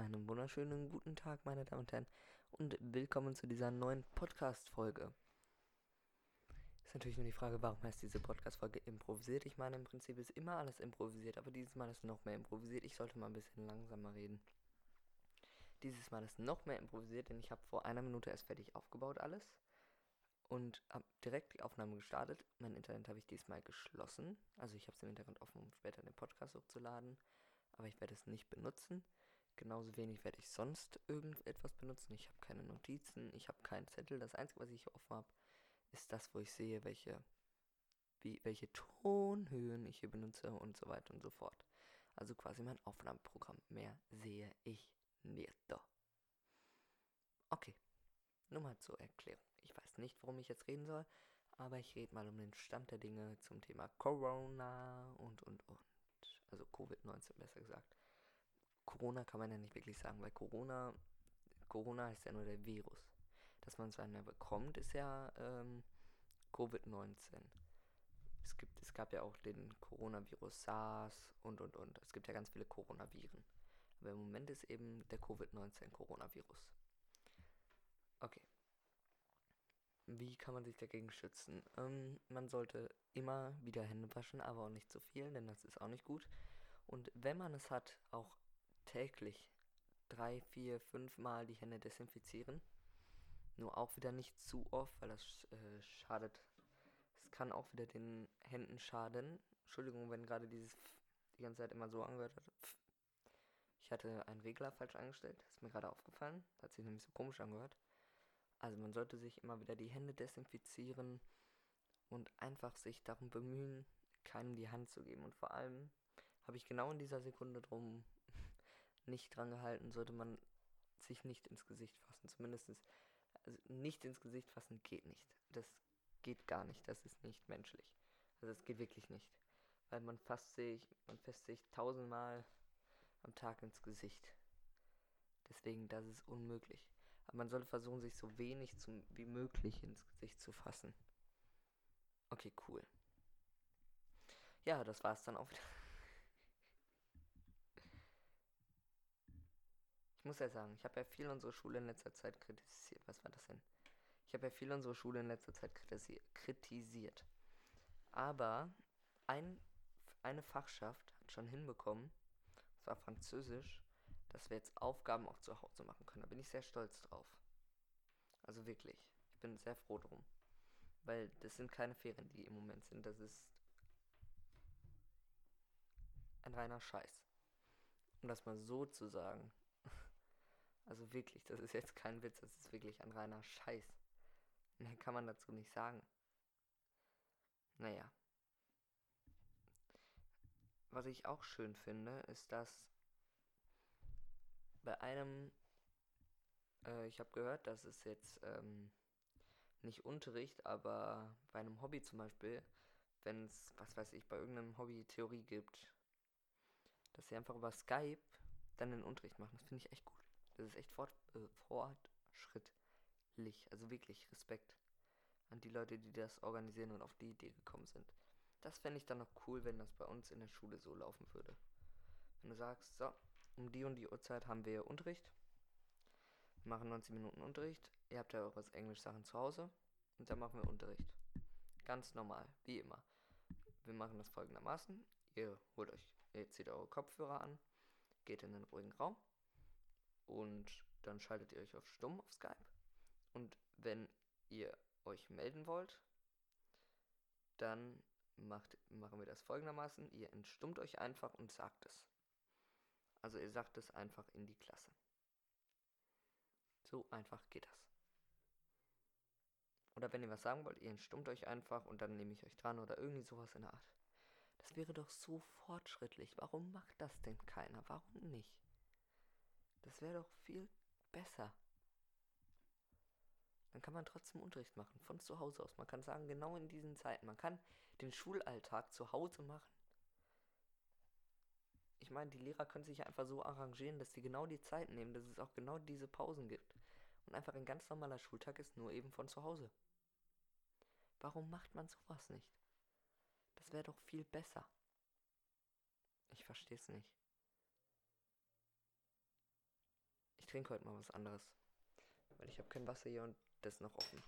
Einen wunderschönen guten Tag, meine Damen und Herren, und willkommen zu dieser neuen Podcast-Folge. Ist natürlich nur die Frage, warum heißt diese Podcast-Folge improvisiert? Ich meine, im Prinzip ist immer alles improvisiert, aber dieses Mal ist noch mehr improvisiert. Ich sollte mal ein bisschen langsamer reden. Dieses Mal ist noch mehr improvisiert, denn ich habe vor einer Minute erst fertig aufgebaut alles und habe direkt die Aufnahme gestartet. Mein Internet habe ich diesmal geschlossen, also ich habe es im Hintergrund offen, um später den Podcast hochzuladen, aber ich werde es nicht benutzen. Genauso wenig werde ich sonst irgendetwas benutzen. Ich habe keine Notizen, ich habe keinen Zettel. Das Einzige, was ich hier offen habe, ist das, wo ich sehe, welche, wie, welche Tonhöhen ich hier benutze und so weiter und so fort. Also quasi mein Aufnahmeprogramm. Mehr sehe ich nicht. Okay, nur mal zur Erklärung. Ich weiß nicht, worum ich jetzt reden soll, aber ich rede mal um den Stand der Dinge zum Thema Corona und und und. Also Covid-19 besser gesagt. Corona kann man ja nicht wirklich sagen, weil Corona, Corona ist ja nur der Virus. Dass man es einmal bekommt, ist ja ähm, Covid-19. Es, gibt, es gab ja auch den Coronavirus SARS und und und. Es gibt ja ganz viele Coronaviren. Aber im Moment ist eben der Covid-19 Coronavirus. Okay. Wie kann man sich dagegen schützen? Ähm, man sollte immer wieder Hände waschen, aber auch nicht zu viel, denn das ist auch nicht gut. Und wenn man es hat, auch täglich drei, vier, fünf Mal die Hände desinfizieren. Nur auch wieder nicht zu oft, weil das äh, schadet. Es kann auch wieder den Händen schaden. Entschuldigung, wenn gerade dieses die ganze Zeit immer so angehört hat. Ich hatte einen Regler falsch eingestellt. Ist mir gerade aufgefallen. Hat sich nämlich so komisch angehört. Also man sollte sich immer wieder die Hände desinfizieren und einfach sich darum bemühen, keinem die Hand zu geben. Und vor allem habe ich genau in dieser Sekunde drum nicht dran gehalten, sollte man sich nicht ins Gesicht fassen. Zumindest also nicht ins Gesicht fassen geht nicht. Das geht gar nicht. Das ist nicht menschlich. Also es geht wirklich nicht. Weil man fasst sich, man fasst sich tausendmal am Tag ins Gesicht. Deswegen, das ist unmöglich. Aber man sollte versuchen, sich so wenig zum, wie möglich ins Gesicht zu fassen. Okay, cool. Ja, das war's dann auch wieder. Muss ja sagen, ich habe ja viel unsere Schule in letzter Zeit kritisiert. Was war das denn? Ich habe ja viel unsere Schule in letzter Zeit kritisiert. Aber ein, eine Fachschaft hat schon hinbekommen, das war Französisch, dass wir jetzt Aufgaben auch zu Hause machen können. Da bin ich sehr stolz drauf. Also wirklich. Ich bin sehr froh drum. Weil das sind keine Ferien, die im Moment sind. Das ist ein reiner Scheiß. Um das mal so zu sagen. Also wirklich, das ist jetzt kein Witz, das ist wirklich ein reiner Scheiß. Mehr kann man dazu nicht sagen. Naja. Was ich auch schön finde, ist, dass bei einem, äh, ich habe gehört, dass es jetzt ähm, nicht Unterricht, aber bei einem Hobby zum Beispiel, wenn es, was weiß ich, bei irgendeinem Hobby Theorie gibt, dass sie einfach über Skype dann den Unterricht machen. Das finde ich echt gut. Das ist echt fort, äh, fortschrittlich. Also wirklich Respekt an die Leute, die das organisieren und auf die Idee gekommen sind. Das fände ich dann noch cool, wenn das bei uns in der Schule so laufen würde. Wenn du sagst, so, um die und die Uhrzeit haben wir Unterricht. Wir machen 90 Minuten Unterricht. Ihr habt ja eure Englisch-Sachen zu Hause. Und dann machen wir Unterricht. Ganz normal, wie immer. Wir machen das folgendermaßen. Ihr holt euch, ihr zieht eure Kopfhörer an, geht in den ruhigen Raum und dann schaltet ihr euch auf Stumm auf Skype. Und wenn ihr euch melden wollt, dann macht, machen wir das folgendermaßen. Ihr entstummt euch einfach und sagt es. Also ihr sagt es einfach in die Klasse. So einfach geht das. Oder wenn ihr was sagen wollt, ihr entstummt euch einfach und dann nehme ich euch dran oder irgendwie sowas in der Art. Das wäre doch so fortschrittlich. Warum macht das denn keiner? Warum nicht? Das wäre doch viel besser. Dann kann man trotzdem Unterricht machen, von zu Hause aus. Man kann sagen, genau in diesen Zeiten. Man kann den Schulalltag zu Hause machen. Ich meine, die Lehrer können sich einfach so arrangieren, dass sie genau die Zeit nehmen, dass es auch genau diese Pausen gibt. Und einfach ein ganz normaler Schultag ist nur eben von zu Hause. Warum macht man sowas nicht? Das wäre doch viel besser. Ich verstehe es nicht. Trinke heute mal was anderes. Weil ich habe kein Wasser hier und das ist noch offen.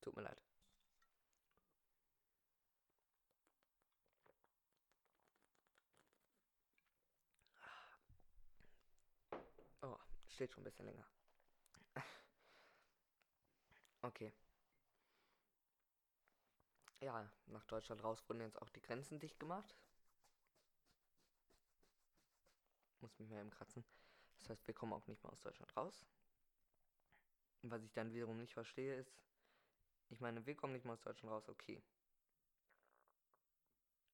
Tut mir leid. Oh, steht schon ein bisschen länger. Okay. Ja, nach Deutschland raus wurden jetzt auch die Grenzen dicht gemacht. Muss mich mal eben kratzen. Das heißt, wir kommen auch nicht mehr aus Deutschland raus. Was ich dann wiederum nicht verstehe, ist, ich meine, wir kommen nicht mehr aus Deutschland raus, okay.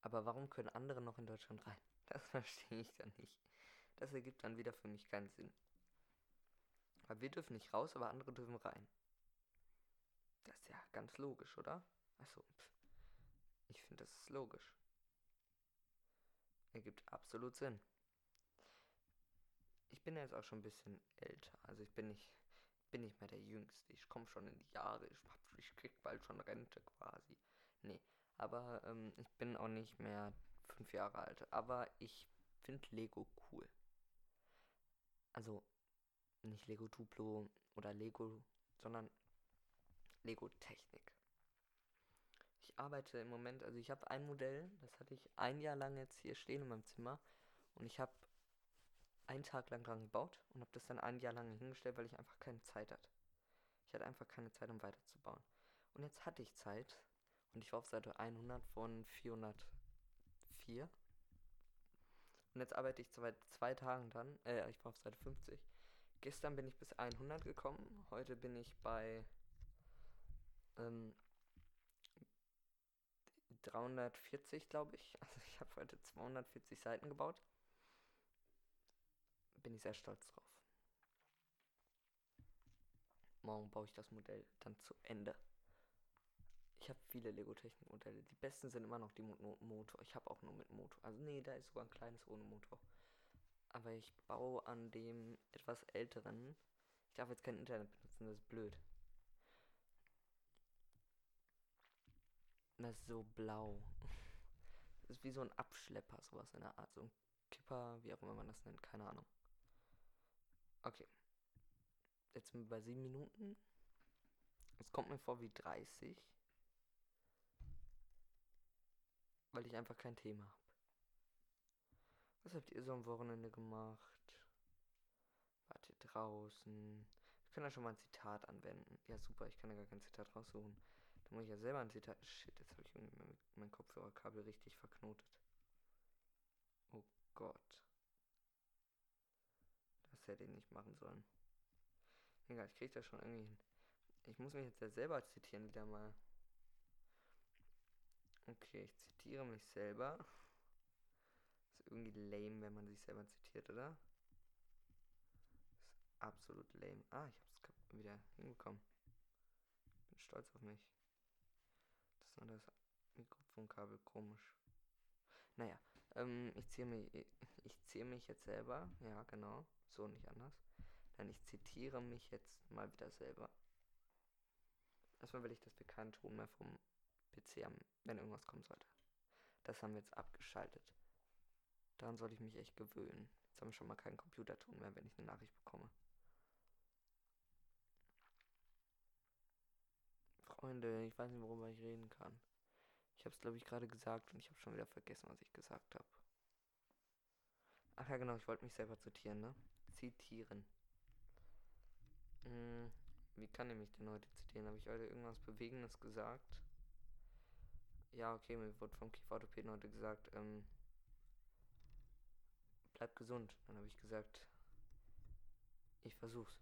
Aber warum können andere noch in Deutschland rein? Das verstehe ich dann nicht. Das ergibt dann wieder für mich keinen Sinn. Weil wir dürfen nicht raus, aber andere dürfen rein. Das ist ja ganz logisch, oder? Achso, ich finde, das ist logisch. Ergibt absolut Sinn. Ich bin jetzt auch schon ein bisschen älter. Also ich bin nicht, bin nicht mehr der Jüngste. Ich komme schon in die Jahre. Ich, hab, ich krieg bald schon Rente quasi. Nee, aber ähm, ich bin auch nicht mehr fünf Jahre alt. Aber ich finde Lego cool. Also nicht Lego Duplo oder Lego, sondern Lego Technik. Ich arbeite im Moment, also ich habe ein Modell, das hatte ich ein Jahr lang jetzt hier stehen in meinem Zimmer und ich habe einen Tag lang dran gebaut und habe das dann ein Jahr lang hingestellt, weil ich einfach keine Zeit hatte. Ich hatte einfach keine Zeit, um weiterzubauen. Und jetzt hatte ich Zeit und ich war auf Seite 100 von 404. Und jetzt arbeite ich seit zwei Tagen dann, äh, ich war auf Seite 50. Gestern bin ich bis 100 gekommen, heute bin ich bei ähm, 340, glaube ich. Also ich habe heute 240 Seiten gebaut. Bin ich sehr stolz drauf. Morgen baue ich das Modell dann zu Ende. Ich habe viele Lego-Technik-Modelle. Die besten sind immer noch die mit Motor. Ich habe auch nur mit Motor. Also nee, da ist sogar ein kleines ohne Motor. Aber ich baue an dem etwas älteren. Ich darf jetzt kein Internet benutzen, das ist blöd. Das ist so blau. Das ist wie so ein Abschlepper, sowas in der Art. So ein Kipper, wie auch immer man das nennt, keine Ahnung. Okay. Jetzt sind wir bei 7 Minuten. Es kommt mir vor wie 30. Weil ich einfach kein Thema habe. Was habt ihr so am Wochenende gemacht? Wart ihr draußen? Wir können ja schon mal ein Zitat anwenden. Ja, super, ich kann ja gar kein Zitat raussuchen. Da muss ich ja selber ein Zitat. Shit, jetzt habe ich irgendwie mein Kopfhörerkabel richtig verknotet. Oh Gott. Das hätte ich nicht machen sollen. Egal, ich kriege das schon irgendwie hin. Ich muss mich jetzt ja selber zitieren wieder mal. Okay, ich zitiere mich selber. Ist irgendwie lame, wenn man sich selber zitiert, oder? Ist absolut lame. Ah, ich hab's wieder hinbekommen. Bin stolz auf mich. Das ist das Mikrofonkabel komisch. Naja, ähm, ich ziehe mich, ich ziehe mich jetzt selber. Ja, genau. So nicht anders. Denn ich zitiere mich jetzt mal wieder selber. Erstmal will ich, dass wir keinen Ton mehr vom PC haben, wenn irgendwas kommen sollte. Das haben wir jetzt abgeschaltet. Daran sollte ich mich echt gewöhnen. Jetzt haben wir schon mal keinen Computerton mehr, wenn ich eine Nachricht bekomme. Freunde, ich weiß nicht, worüber ich reden kann. Ich habe es, glaube ich, gerade gesagt und ich habe schon wieder vergessen, was ich gesagt habe. Ach ja, genau, ich wollte mich selber zitieren, ne? Zitieren. Hm, wie kann ich mich denn heute zitieren? Habe ich heute irgendwas Bewegendes gesagt? Ja, okay, mir wurde vom Kieferorthopäden heute gesagt, ähm, bleib gesund. Dann habe ich gesagt, ich versuch's.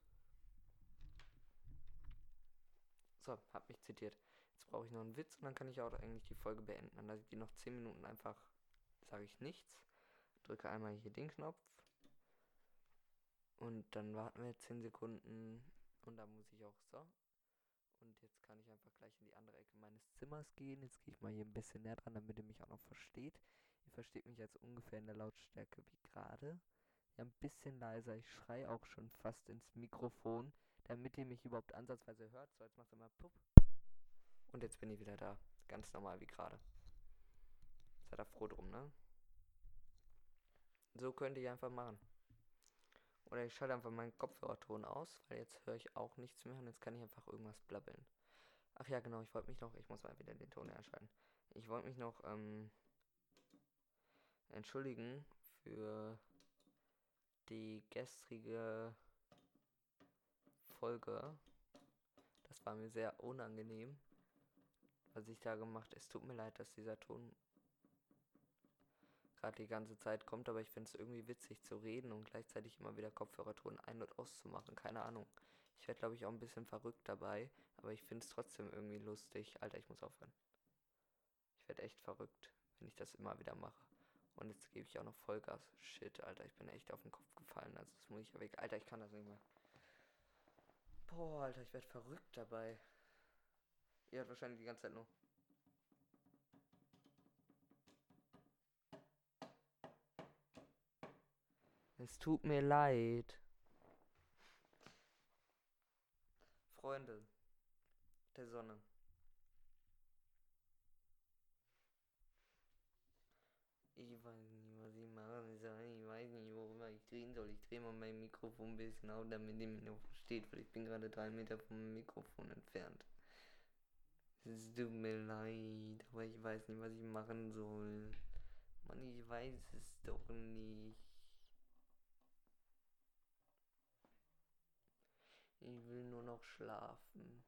So, hab mich zitiert. Jetzt brauche ich noch einen Witz und dann kann ich auch eigentlich die Folge beenden. Dann lasse ich die noch 10 Minuten einfach, sage ich nichts. Drücke einmal hier den Knopf. Und dann warten wir 10 Sekunden. Und dann muss ich auch so. Und jetzt kann ich einfach gleich in die andere Ecke meines Zimmers gehen. Jetzt gehe ich mal hier ein bisschen näher dran, damit ihr mich auch noch versteht. Ihr versteht mich jetzt ungefähr in der Lautstärke wie gerade. Ja, ein bisschen leiser. Ich schreie auch schon fast ins Mikrofon damit ihr mich überhaupt ansatzweise hört. So, jetzt macht er mal Pup. Und jetzt bin ich wieder da. Ganz normal wie gerade. Seid ihr froh drum, ne? So könnt ihr einfach machen. Oder ich schalte einfach meinen Kopfhörerton aus, weil jetzt höre ich auch nichts mehr und jetzt kann ich einfach irgendwas blabbeln. Ach ja, genau, ich wollte mich noch, ich muss mal wieder den Ton erscheinen. Ich wollte mich noch ähm, entschuldigen für die gestrige Folge. Das war mir sehr unangenehm, was ich da gemacht. Es tut mir leid, dass dieser Ton gerade die ganze Zeit kommt, aber ich finde es irgendwie witzig zu reden und gleichzeitig immer wieder Kopfhörerton ein- und auszumachen. Keine Ahnung. Ich werde, glaube ich, auch ein bisschen verrückt dabei, aber ich finde es trotzdem irgendwie lustig. Alter, ich muss aufhören. Ich werde echt verrückt, wenn ich das immer wieder mache. Und jetzt gebe ich auch noch Vollgas. Shit, Alter, ich bin echt auf den Kopf gefallen. Also das muss ich ja weg. Alter, ich kann das nicht mehr. Boah, Alter, ich werde verrückt dabei. Ihr hört wahrscheinlich die ganze Zeit nur. Es tut mir leid. Freunde der Sonne. Ich weiß nicht, was ich machen soll. Ich weiß nicht, worüber ich drehen soll. Ich drehe mal mein Mikrofon ein bisschen auf, damit ihr mich noch versteht, weil ich bin gerade drei Meter vom Mikrofon entfernt. Es tut mir leid, aber ich weiß nicht, was ich machen soll. Mann, ich weiß es doch nicht. Ich will nur noch schlafen.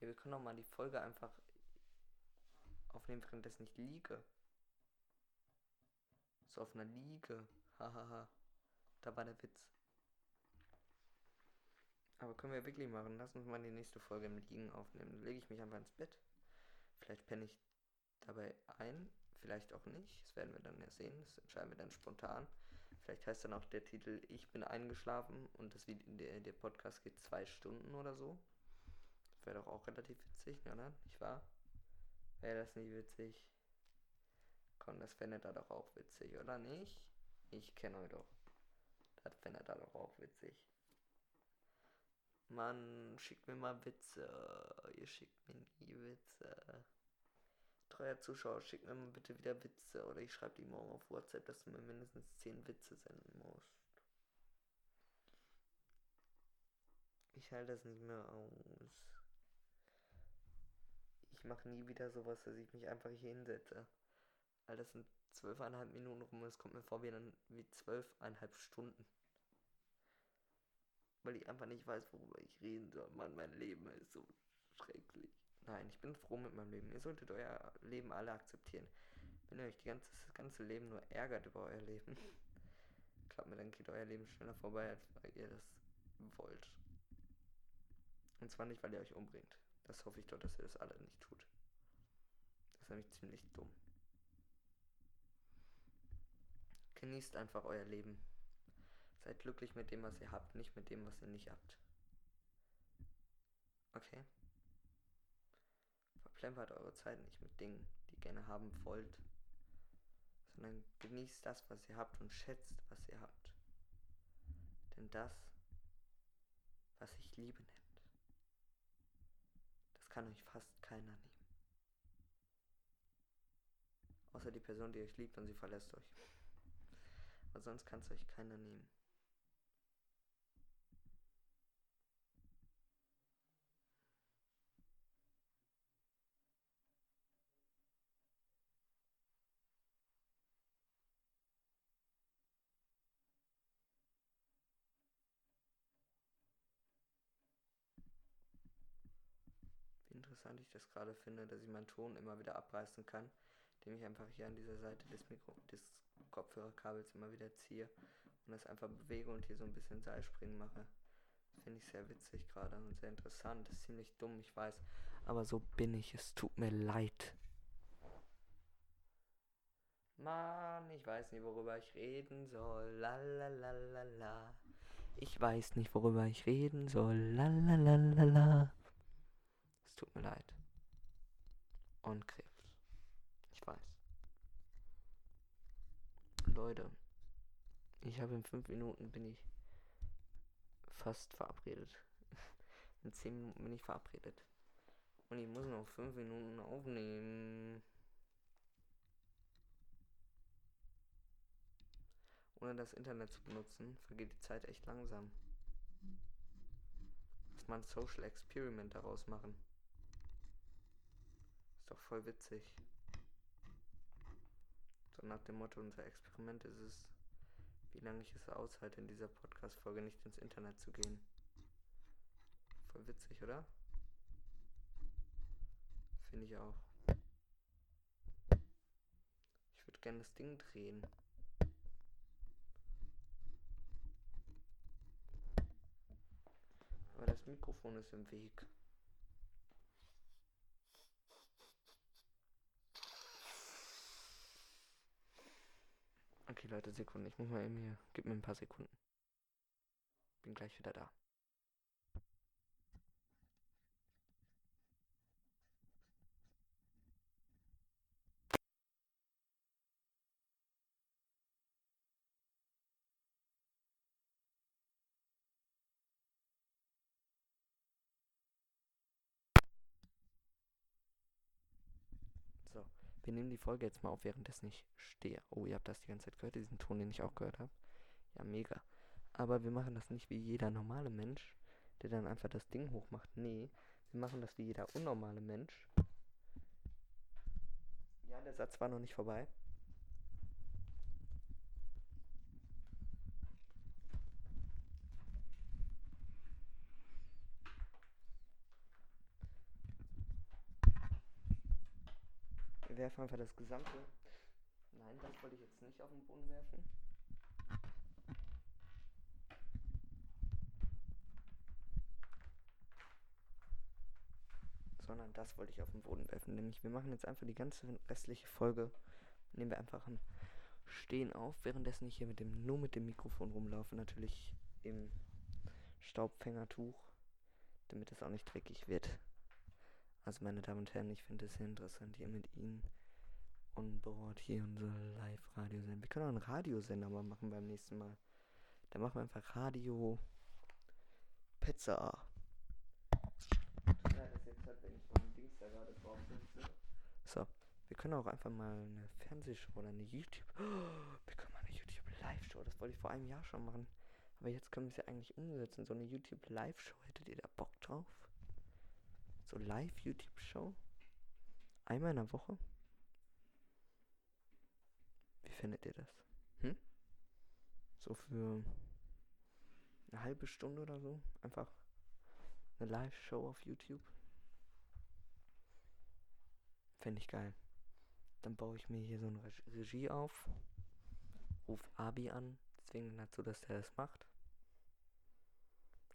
Ja, wir können doch mal die Folge einfach aufnehmen, währenddessen ich liege. So auf einer Liege. Hahaha. da war der Witz. Aber können wir wirklich machen. Lass uns mal die nächste Folge im Liegen aufnehmen. Dann lege ich mich einfach ins Bett. Vielleicht penne ich dabei ein. Vielleicht auch nicht. Das werden wir dann ja sehen. Das entscheiden wir dann spontan. Vielleicht heißt dann auch der Titel Ich bin eingeschlafen und das Video, der, der Podcast geht zwei Stunden oder so. Wäre doch auch relativ witzig, oder? Nicht wahr? Wäre das nicht witzig? Komm, das fändet er doch auch witzig, oder nicht? Ich kenne euch doch. Das fändet er doch auch witzig. Mann, schickt mir mal Witze. Ihr schickt mir nie Witze. Treuer Zuschauer, schickt mir mal bitte wieder Witze. Oder ich schreibe die morgen auf WhatsApp, dass du mir mindestens 10 Witze senden musst. Ich halte das nicht mehr aus. Ich mache nie wieder sowas, dass ich mich einfach hier hinsetze. Weil das sind zwölfeinhalb Minuten rum und es kommt mir vor wie, wie zwölfeinhalb Stunden. Weil ich einfach nicht weiß, worüber ich reden soll. Mann, mein Leben ist so schrecklich. Nein, ich bin froh mit meinem Leben. Ihr solltet euer Leben alle akzeptieren. Wenn ihr euch die ganze, das ganze Leben nur ärgert über euer Leben, glaubt mir, dann geht euer Leben schneller vorbei, als ihr das wollt. Und zwar nicht, weil ihr euch umbringt. Das hoffe ich doch, dass ihr das alle nicht tut. Das ist nämlich ziemlich dumm. Genießt einfach euer Leben. Seid glücklich mit dem, was ihr habt, nicht mit dem, was ihr nicht habt. Okay? Verplempert eure Zeit nicht mit Dingen, die ihr gerne haben wollt, sondern genießt das, was ihr habt und schätzt, was ihr habt. Denn das, was sich Liebe nennt, das kann euch fast keiner nehmen. Außer die Person, die euch liebt und sie verlässt euch. Aber sonst kann es euch keiner nehmen. Wie interessant ich das gerade finde, dass ich meinen Ton immer wieder abreißen kann, indem ich einfach hier an dieser Seite des, Mikro des Kopfhörerkabels immer wieder ziehe und das einfach bewege und hier so ein bisschen Seilspringen mache. Finde ich sehr witzig gerade und sehr interessant. Das ist ziemlich dumm, ich weiß. Aber so bin ich. Es tut mir leid. Mann, ich weiß nicht, worüber ich reden soll. Lalalala. Ich weiß nicht, worüber ich reden soll. Lalalala. Es tut mir leid. Und Krebs. Ich weiß. Leute, ich habe in fünf Minuten bin ich fast verabredet. In zehn Minuten bin ich verabredet. Und ich muss noch fünf Minuten aufnehmen. Ohne das Internet zu benutzen, vergeht die Zeit echt langsam. Lass mal ein Social Experiment daraus machen. Doch voll witzig. So nach dem Motto, unser Experiment ist es, wie lange ich es aushalte, in dieser Podcast-Folge nicht ins Internet zu gehen. Voll witzig, oder? Finde ich auch. Ich würde gerne das Ding drehen. Aber das Mikrofon ist im Weg. Okay, Leute, Sekunden. Ich muss mal eben hier. Gib mir ein paar Sekunden. Bin gleich wieder da. So, wir nehmen die Folge jetzt mal auf, währenddessen ich stehe. Oh, ihr habt das die ganze Zeit gehört, diesen Ton, den ich auch gehört habe. Ja, mega. Aber wir machen das nicht wie jeder normale Mensch, der dann einfach das Ding hochmacht. Nee, wir machen das wie jeder unnormale Mensch. Ja, der Satz war noch nicht vorbei. Wir werfen einfach das gesamte. Nein, das wollte ich jetzt nicht auf den Boden werfen. Sondern das wollte ich auf den Boden werfen. Nämlich wir machen jetzt einfach die ganze restliche Folge. Nehmen wir einfach am Stehen auf, währenddessen ich hier mit dem, nur mit dem Mikrofon rumlaufe. Natürlich im Staubfängertuch, damit es auch nicht dreckig wird. Also meine Damen und Herren, ich finde es sehr interessant, hier mit Ihnen on board hier unser Live-Radio senden. Wir können auch einen Radiosender mal machen beim nächsten Mal. Da machen wir einfach Radio Pizza. So, wir können auch einfach mal eine Fernsehshow oder eine YouTube. Oh, wir können mal eine YouTube Live-Show. Das wollte ich vor einem Jahr schon machen. Aber jetzt können wir es ja eigentlich umsetzen. So eine YouTube Live-Show. Hättet ihr da Bock drauf? So Live-YouTube-Show? Einmal in der Woche? Wie findet ihr das? Hm? So für eine halbe Stunde oder so? Einfach eine Live-Show auf YouTube? Fände ich geil. Dann baue ich mir hier so eine Regie auf. Ruf Abi an. Zwingen dazu, dass der das macht.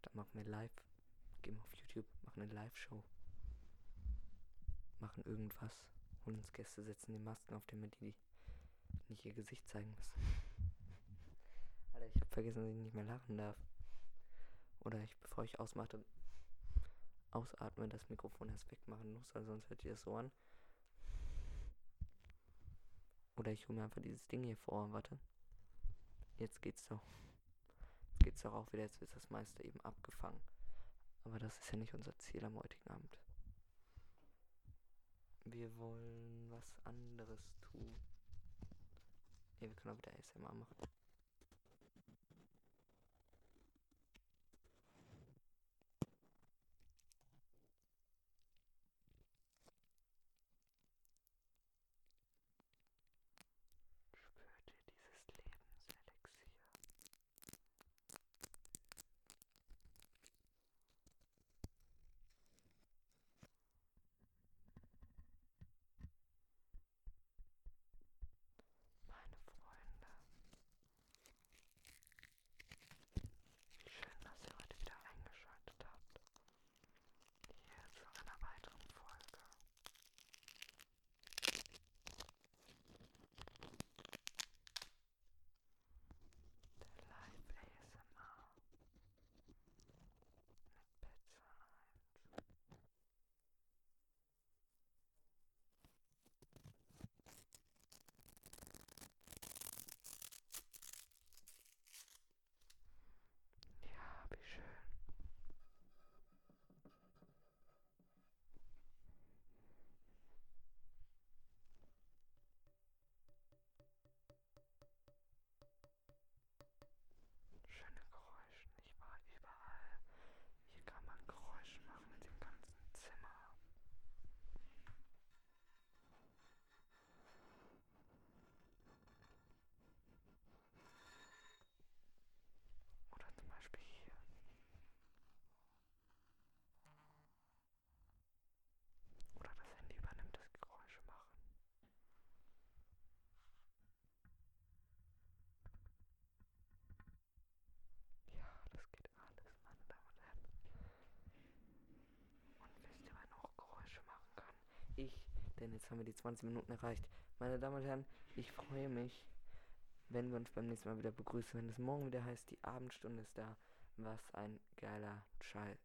Dann machen wir live. Gehen auf YouTube, machen eine Live-Show. Machen irgendwas. Holen uns Gäste, setzen die Masken auf, damit die nicht ihr Gesicht zeigen müssen. Alter, ich habe vergessen, dass ich nicht mehr lachen darf. Oder ich, bevor ich ausmache, ausatme, das Mikrofon erst wegmachen muss, weil sonst hört ihr das so an. Oder ich hole mir einfach dieses Ding hier vor. Warte. Jetzt geht's doch. Jetzt geht's doch auch wieder. Jetzt ist das meiste eben abgefangen. Aber das ist ja nicht unser Ziel am heutigen Abend. Wir wollen was anderes tun. Ne, wir können auch wieder ASMR machen. Spürt ihr dieses Lebenselixier? Meine Freunde, denn jetzt haben wir die 20 Minuten erreicht. Meine Damen und Herren, ich freue mich, wenn wir uns beim nächsten Mal wieder begrüßen, wenn es morgen wieder heißt, die Abendstunde ist da. Was ein geiler Scheiß.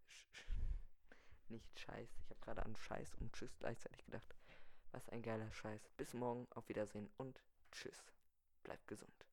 Nicht Scheiß. Ich habe gerade an Scheiß und Tschüss gleichzeitig gedacht. Was ein geiler Scheiß. Bis morgen, auf Wiedersehen und Tschüss. Bleibt gesund.